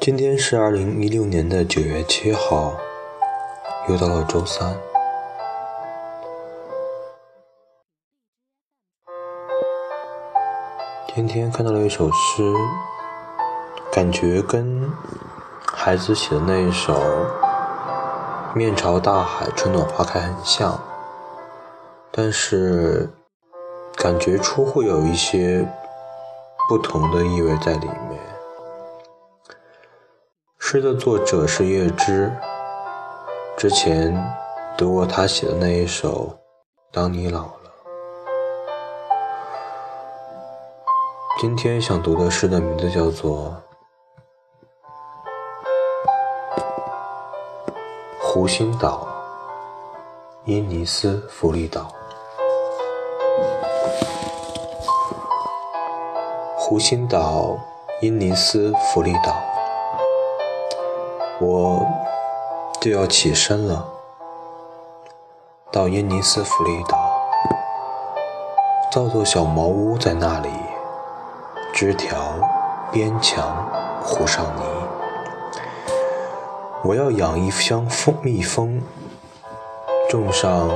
今天是二零一六年的九月七号，又到了周三。今天看到了一首诗，感觉跟孩子写的那一首“面朝大海，春暖花开”很像，但是感觉出会有一些不同的意味在里面。诗的作者是叶芝，之前读过他写的那一首《当你老了》。今天想读的诗的名字叫做《湖心岛》，伊尼斯弗里岛。湖心岛，伊尼斯弗利岛，我就要起身了，到伊尼斯弗利岛，造座小茅屋在那里。枝条、边墙糊上泥。我要养一箱蜂蜜蜂，种上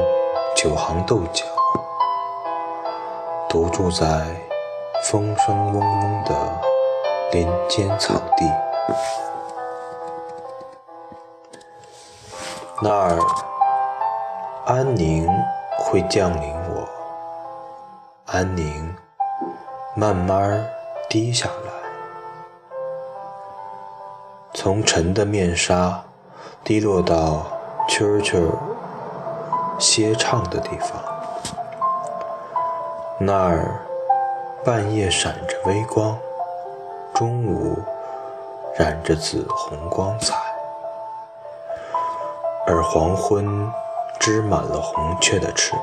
九行豆角，独住在风声嗡嗡的林间草地。那儿安宁会降临我，安宁慢慢。滴下来，从沉的面纱滴落到蛐蛐歇唱的地方。那儿半夜闪着微光，中午染着紫红光彩，而黄昏织满了红雀的翅膀。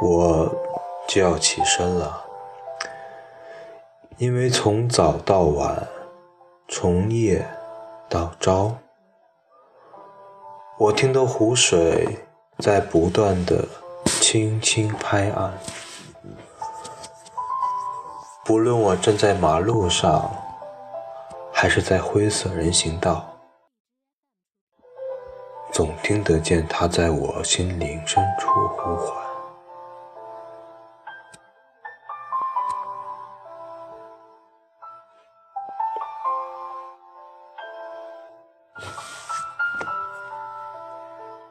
我就要起身了。因为从早到晚，从夜到朝，我听到湖水在不断的轻轻拍岸。无论我站在马路上，还是在灰色人行道，总听得见他在我心灵深处呼唤。